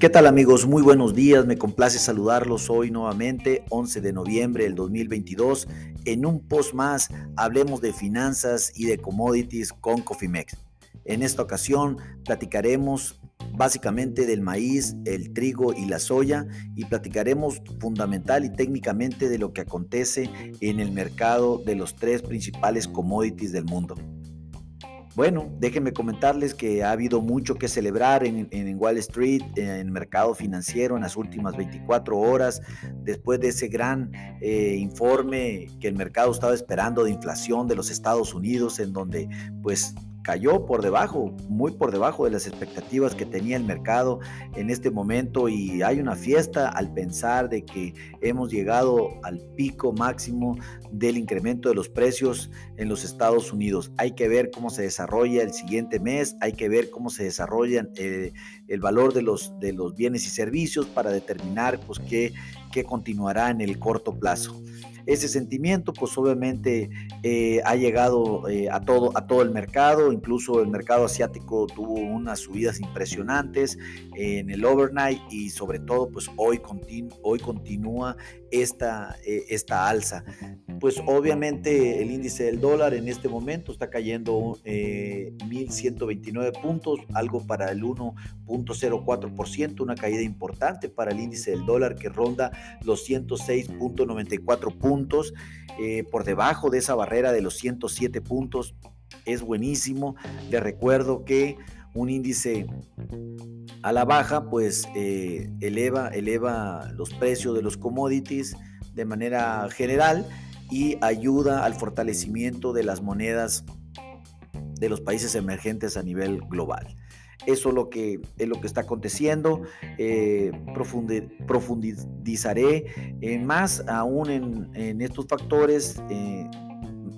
¿Qué tal amigos? Muy buenos días, me complace saludarlos hoy nuevamente, 11 de noviembre del 2022. En un post más hablemos de finanzas y de commodities con Cofimex. En esta ocasión platicaremos básicamente del maíz, el trigo y la soya y platicaremos fundamental y técnicamente de lo que acontece en el mercado de los tres principales commodities del mundo. Bueno, déjenme comentarles que ha habido mucho que celebrar en, Wall Street, en el mercado financiero en las últimas 24 horas, después de ese gran eh, informe que el mercado estaba esperando de inflación de los Estados Unidos, en donde pues cayó por debajo, muy por debajo de las expectativas que tenía el mercado en este momento y hay una fiesta al pensar de que hemos llegado al pico máximo del incremento de los precios en los Estados Unidos. Hay que ver cómo se desarrolla el siguiente mes, hay que ver cómo se desarrolla eh, el valor de los, de los bienes y servicios para determinar pues, qué, qué continuará en el corto plazo ese sentimiento pues obviamente eh, ha llegado eh, a, todo, a todo el mercado, incluso el mercado asiático tuvo unas subidas impresionantes en el overnight y sobre todo pues hoy, hoy continúa esta, eh, esta alza. Pues obviamente el índice del dólar en este momento está cayendo 1.129 puntos, algo para el 1.04%, una caída importante para el índice del dólar que ronda los 106.94 puntos eh, por debajo de esa barrera de los 107 puntos. Es buenísimo. Le recuerdo que un índice a la baja, pues eh, eleva, eleva los precios de los commodities de manera general y ayuda al fortalecimiento de las monedas de los países emergentes a nivel global. Eso es lo que, es lo que está aconteciendo. Eh, profundizaré más aún en, estos factores eh,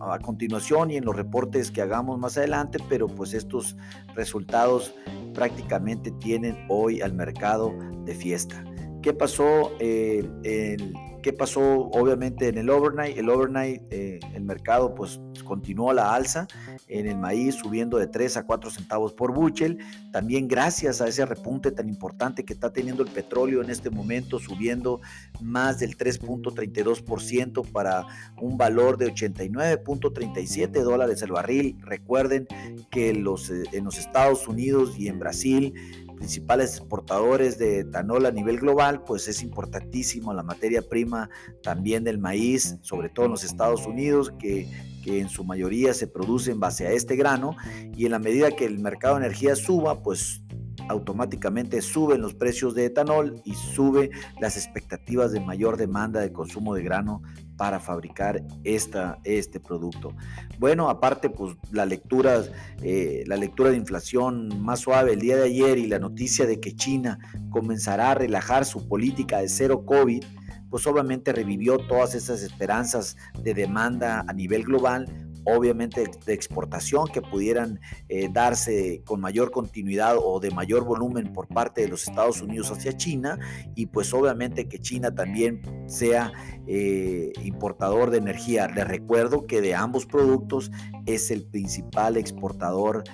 a continuación y en los reportes que hagamos más adelante, pero pues estos resultados prácticamente tienen hoy al mercado de fiesta. ¿Qué pasó? Eh, ¿Qué pasó obviamente en el overnight? El overnight, eh, el mercado pues continuó la alza en el maíz subiendo de 3 a 4 centavos por buchel. También gracias a ese repunte tan importante que está teniendo el petróleo en este momento subiendo más del 3.32% para un valor de 89.37 dólares el barril. Recuerden que los, eh, en los Estados Unidos y en Brasil principales exportadores de etanol a nivel global, pues es importantísimo la materia prima también del maíz, sobre todo en los Estados Unidos, que, que en su mayoría se produce en base a este grano, y en la medida que el mercado de energía suba, pues automáticamente suben los precios de etanol y sube las expectativas de mayor demanda de consumo de grano para fabricar esta, este producto. Bueno, aparte, pues la lectura, eh, la lectura de inflación más suave el día de ayer y la noticia de que China comenzará a relajar su política de cero COVID, pues obviamente revivió todas esas esperanzas de demanda a nivel global obviamente de exportación que pudieran eh, darse con mayor continuidad o de mayor volumen por parte de los Estados Unidos hacia China y pues obviamente que China también sea eh, importador de energía. Les recuerdo que de ambos productos es el principal exportador,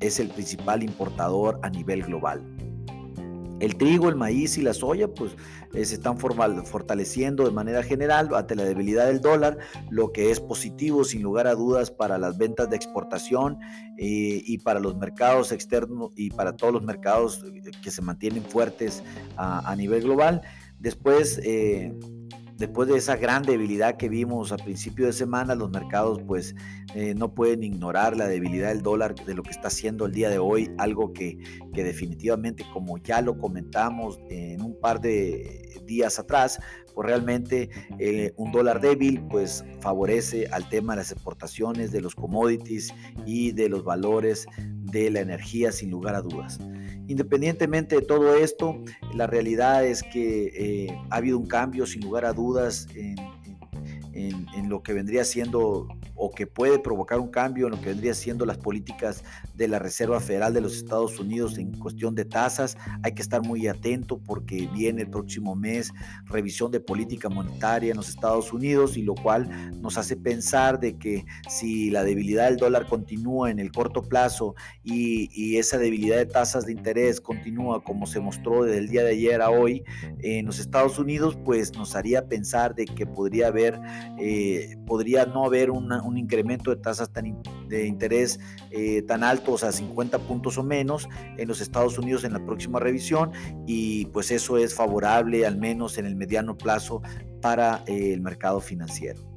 es el principal importador a nivel global. El trigo, el maíz y la soya pues eh, se están fortaleciendo de manera general ante la debilidad del dólar, lo que es positivo sin lugar a dudas para las ventas de exportación eh, y para los mercados externos y para todos los mercados eh, que se mantienen fuertes a, nivel global. Después, después de esa gran debilidad que vimos a principio de semana, los mercados pues eh, no pueden ignorar la debilidad del dólar de lo que está haciendo el día de hoy, algo que, que definitivamente como ya lo comentamos en un par de días atrás, pues realmente eh, un dólar débil pues favorece al tema de las exportaciones, de los commodities y de los valores de la energía sin lugar a dudas. Independientemente de todo esto, la realidad es que eh, ha habido un cambio sin lugar a dudas en, en, lo que vendría siendo o que puede provocar un cambio en lo que vendría siendo las políticas de la Reserva Federal de los Estados Unidos en cuestión de tasas. Hay que estar muy atento porque viene el próximo mes revisión de política monetaria en los Estados Unidos y lo cual nos hace pensar de que si la debilidad del dólar continúa en el corto plazo y, y esa debilidad de tasas de interés continúa como se mostró desde el día de ayer a hoy en los Estados Unidos, pues nos haría pensar de que podría haber, eh, podría no haber un incremento de tasas tan, de interés eh, tan a 50 puntos o menos en los Estados Unidos en la próxima revisión y pues eso es favorable al menos en el mediano plazo para eh, el mercado financiero.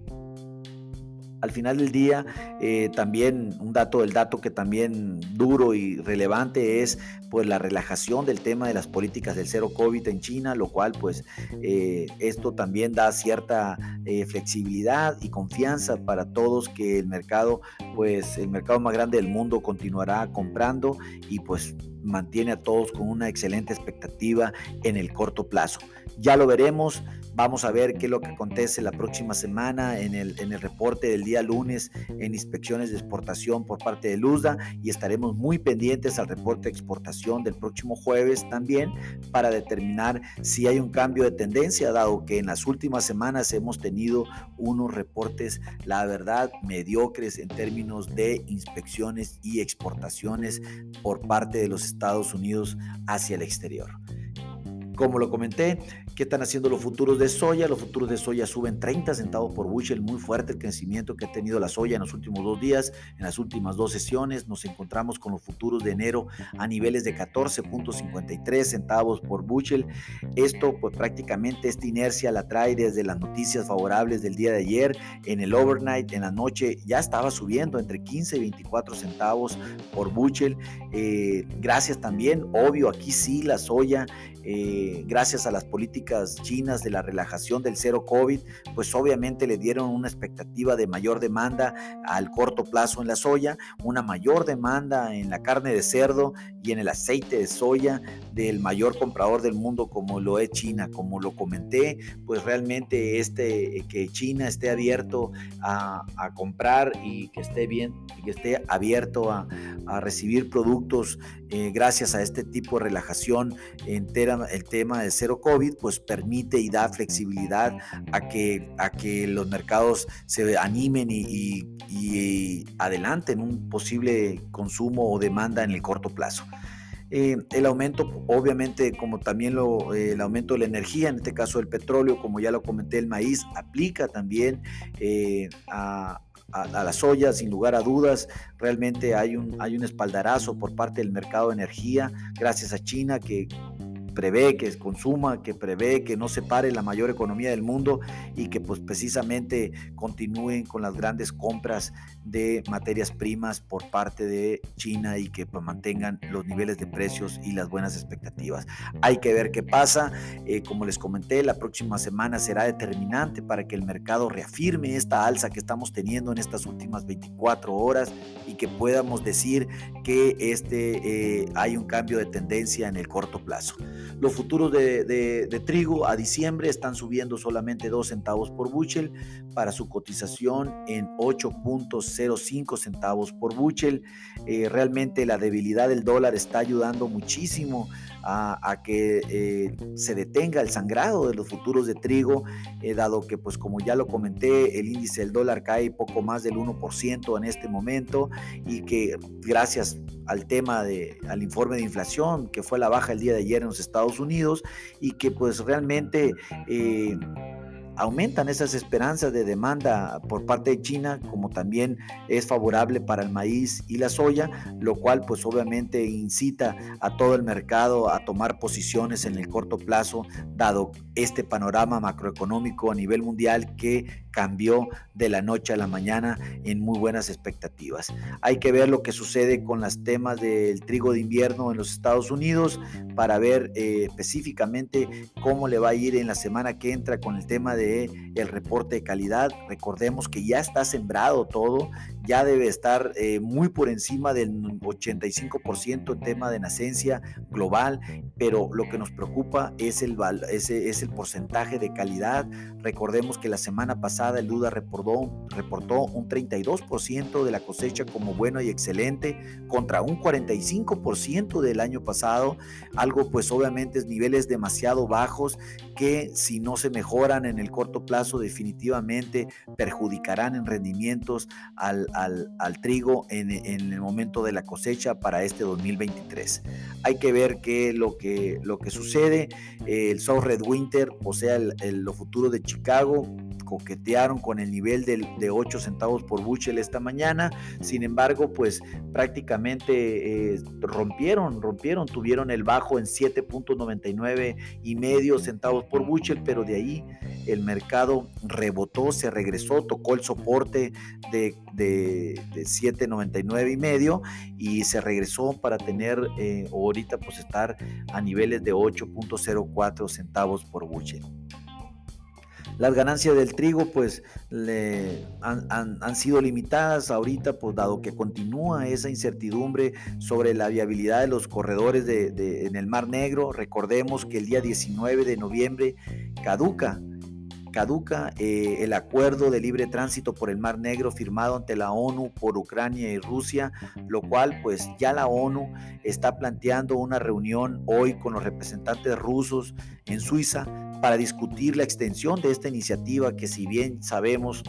Al final del día, eh, también un dato, el dato que también duro y relevante es pues la relajación del tema de las políticas del cero COVID en China, lo cual pues eh, esto también da cierta eh, flexibilidad y confianza para todos que el mercado, pues el mercado más grande del mundo continuará comprando y pues mantiene a todos con una excelente expectativa en el corto plazo. Ya lo veremos. Vamos a ver qué es lo que acontece la próxima semana en el, en el reporte del día lunes en inspecciones de exportación por parte de Luzda y estaremos muy pendientes al reporte de exportación del próximo jueves también para determinar si hay un cambio de tendencia, dado que en las últimas semanas hemos tenido unos reportes, la verdad, mediocres en términos de inspecciones y exportaciones por parte de los Estados Unidos hacia el exterior. Como lo comenté, ¿qué están haciendo los futuros de soya? Los futuros de soya suben 30 centavos por bushel, muy fuerte el crecimiento que ha tenido la soya en los últimos dos días. En las últimas dos sesiones nos encontramos con los futuros de enero a niveles de 14.53 centavos por bushel. Esto, pues prácticamente esta inercia la trae desde las noticias favorables del día de ayer. En el overnight, en la noche, ya estaba subiendo entre 15 y 24 centavos por bushel. Eh, gracias también, obvio, aquí sí la soya eh, gracias a las políticas chinas de la relajación del cero COVID, pues obviamente le dieron una expectativa de mayor demanda al corto plazo en la soya, una mayor demanda en la carne de cerdo y en el aceite de soya del mayor comprador del mundo como lo es China. Como lo comenté, pues realmente este, que China esté abierto a, comprar y que esté bien, que esté abierto a, recibir productos eh, gracias a este tipo de relajación entera el tema de cero COVID, pues permite y da flexibilidad a que, a que los mercados se animen y, adelanten un posible consumo o demanda en el corto plazo. Eh, el aumento, obviamente, como también lo, el aumento de la energía, en este caso el petróleo, como ya lo comenté, el maíz, aplica también eh, a, a, soya, sin lugar a dudas. Realmente hay un, hay un espaldarazo por parte del mercado de energía, gracias a China, que prevé que consuma, que prevé que no se pare la mayor economía del mundo y que pues precisamente continúen con las grandes compras de materias primas por parte de China y que pues, mantengan los niveles de precios y las buenas expectativas. Hay que ver qué pasa. Eh, como les comenté, la próxima semana será determinante para que el mercado reafirme esta alza que estamos teniendo en estas últimas 24 horas y que podamos decir que este, eh, hay un cambio de tendencia en el corto plazo. Los futuros de, trigo a diciembre están subiendo solamente 2 centavos por bushel para su cotización en 8.05 centavos por bushel. Eh, realmente la debilidad del dólar está ayudando muchísimo a, que eh, se detenga el sangrado de los futuros de trigo, eh, dado que, pues como ya lo comenté, el índice del dólar cae poco más del 1% en este momento y que gracias al tema de, al informe de inflación que fue la baja el día de ayer en los Estados Unidos y que pues realmente... Eh, aumentan esas esperanzas de demanda por parte de China, como también es favorable para el maíz y la soya, lo cual pues obviamente incita a todo el mercado a tomar posiciones en el corto plazo, dado este panorama macroeconómico a nivel mundial que cambió de la noche a la mañana en muy buenas expectativas. Hay que ver lo que sucede con los temas del trigo de invierno en los Estados Unidos para ver eh, específicamente cómo le va a ir en la semana que entra con el tema de el reporte de calidad. Recordemos que ya está sembrado todo, ya debe estar eh, muy por encima del 85% en tema de nacencia global, pero lo que nos preocupa es el, ese, es el porcentaje de calidad. Recordemos que la semana pasada el Duda reportó, reportó un 32% de la cosecha como bueno y excelente contra un 45% del año pasado, algo pues obviamente es niveles demasiado bajos que si no se mejoran en el corto plazo definitivamente perjudicarán en rendimientos al, trigo en, el momento de la cosecha para este 2023. Hay que ver qué lo que, lo que sucede. El South Red Winter, o sea, el, lo futuro de Chicago, coquetearon con el nivel de, 8 centavos por bushel esta mañana. Sin embargo, pues prácticamente eh, rompieron, rompieron, tuvieron el bajo en 7.99 y medio centavos por bushel, pero de ahí el mercado rebotó, se regresó, tocó el soporte de, de, 7.99 y medio y se regresó para tener eh, ahorita pues estar a niveles de 8.04 centavos por bushel. Las ganancias del trigo pues han, sido limitadas ahorita, pues dado que continúa esa incertidumbre sobre la viabilidad de los corredores de, en el Mar Negro. Recordemos que el día 19 de noviembre caduca caduca eh, el acuerdo de libre tránsito por el Mar Negro firmado ante la ONU por Ucrania y Rusia, lo cual pues ya la ONU está planteando una reunión hoy con los representantes rusos en Suiza para discutir la extensión de esta iniciativa que si bien sabemos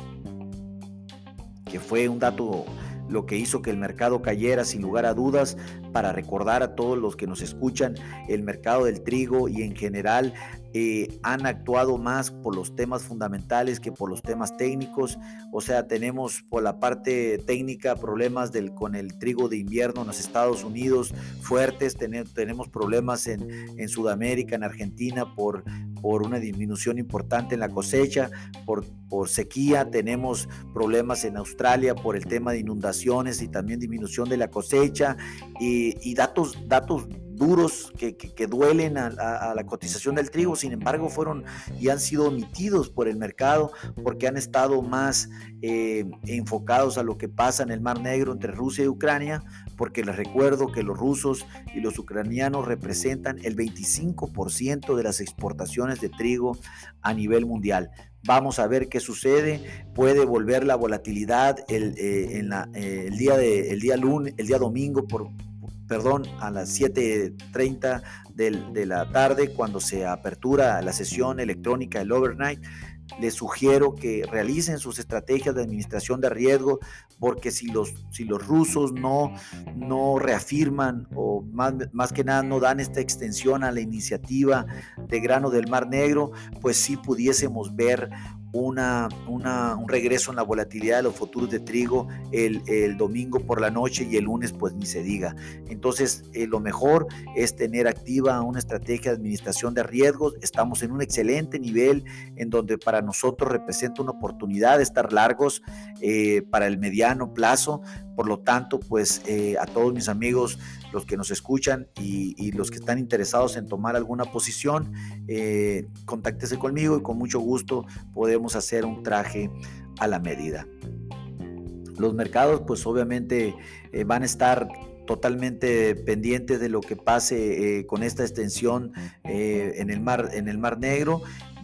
que fue un dato lo que hizo que el mercado cayera sin lugar a dudas, para recordar a todos los que nos escuchan, el mercado del trigo y en general eh, han actuado más por los temas fundamentales que por los temas técnicos. O sea, tenemos por la parte técnica problemas del, con el trigo de invierno en los Estados Unidos fuertes, tenemos problemas en, en, Sudamérica, en Argentina, por, por una disminución importante en la cosecha, por, por sequía, tenemos problemas en Australia por el tema de inundaciones y también disminución de la cosecha y, y datos, datos duros que, duelen a, la cotización del trigo, sin embargo fueron y han sido omitidos por el mercado porque han estado más eh, enfocados a lo que pasa en el Mar Negro entre Rusia y Ucrania, porque les recuerdo que los rusos y los ucranianos representan el 25% de las exportaciones de trigo a nivel mundial. Vamos a ver qué sucede. Puede volver la volatilidad el, eh, eh, día de, el día lunes, el día domingo por perdón, a las 7.30 de la tarde, cuando se apertura la sesión electrónica, el overnight, les sugiero que realicen sus estrategias de administración de riesgo, porque si los, si los rusos no, no reafirman o más, más que nada no dan esta extensión a la iniciativa de grano del Mar Negro, pues sí pudiésemos ver una, un regreso en la volatilidad de los futuros de trigo el, domingo por la noche y el lunes pues ni se diga. Entonces eh, lo mejor es tener activa una estrategia de administración de riesgos. Estamos en un excelente nivel en donde para nosotros representa una oportunidad de estar largos eh, para el mediano plazo. Por lo tanto, pues eh, a todos mis amigos, los que nos escuchan y, los que están interesados en tomar alguna posición, eh, contáctese conmigo y con mucho gusto podemos hacer un traje a la medida. Los mercados, pues obviamente eh, van a estar totalmente pendientes de lo que pase con esta extensión en, el mar, en el Mar Negro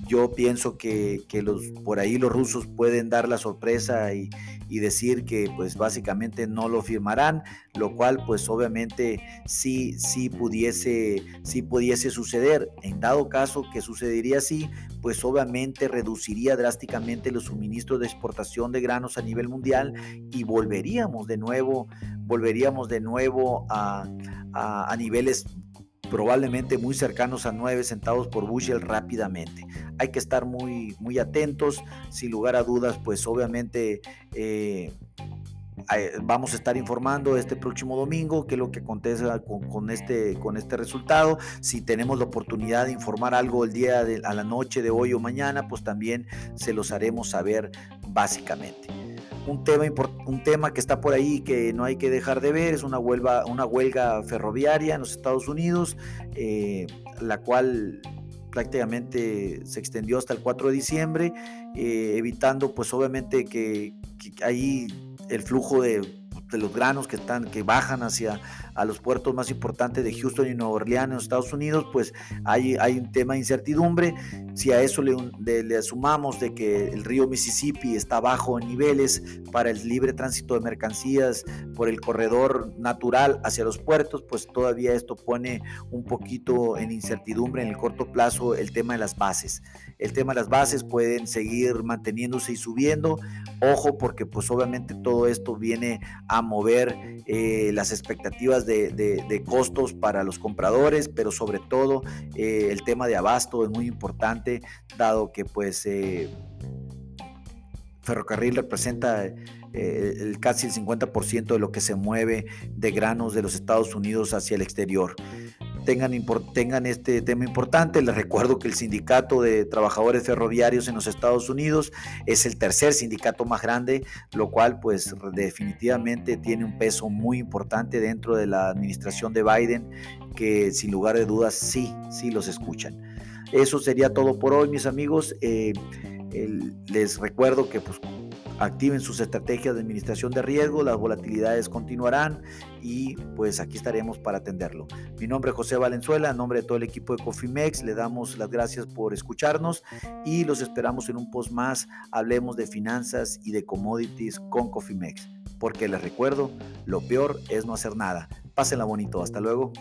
yo pienso que, los, por ahí los rusos pueden dar la sorpresa y, decir que pues básicamente no lo firmarán, lo cual pues obviamente sí, sí pudiese, sí pudiese suceder. En dado caso que sucedería así, pues obviamente reduciría drásticamente los suministros de exportación de granos a nivel mundial y volveríamos de nuevo, volveríamos de nuevo a, a niveles probablemente muy cercanos a 9 centavos por bushel rápidamente. Hay que estar muy, muy atentos, sin lugar a dudas, pues obviamente eh, vamos a estar informando este próximo domingo qué es lo que acontece con, este, con este resultado. Si tenemos la oportunidad de informar algo el día de, a la noche de hoy o mañana, pues también se los haremos saber básicamente un tema, un tema que está por ahí que no hay que dejar de ver es una huelga, una huelga ferroviaria en los Estados Unidos, eh, la cual prácticamente se extendió hasta el 4 de diciembre, eh, evitando pues obviamente que, ahí el flujo de de los granos que están que bajan hacia a los puertos más importantes de Houston y Nueva Orleans en Estados Unidos, pues hay, hay un tema de incertidumbre. Si a eso le, le, sumamos de que el río Mississippi está bajo en niveles para el libre tránsito de mercancías por el corredor natural hacia los puertos, pues todavía esto pone un poquito en incertidumbre en el corto plazo el tema de las bases. El tema de las bases pueden seguir manteniéndose y subiendo. Ojo porque pues obviamente todo esto viene a mover eh, las expectativas de, costos para los compradores, pero sobre todo eh, el tema de abasto es muy importante, dado que pues eh, ferrocarril representa el, casi el 50% de lo que se mueve de granos de los Estados Unidos hacia el exterior tengan, tengan este tema importante. Les recuerdo que el Sindicato de Trabajadores Ferroviarios en los Estados Unidos es el tercer sindicato más grande, lo cual pues definitivamente tiene un peso muy importante dentro de la administración de Biden, que sin lugar de dudas sí, sí los escuchan. Eso sería todo por hoy, mis amigos. Eh, les recuerdo que pues, activen sus estrategias de administración de riesgo, las volatilidades continuarán y pues aquí estaremos para atenderlo. Mi nombre es José Valenzuela, en nombre de todo el equipo de Cofimex, le damos las gracias por escucharnos y los esperamos en un post más. Hablemos de finanzas y de commodities con Cofimex, porque les recuerdo, lo peor es no hacer nada. Pásenla bonito, hasta luego.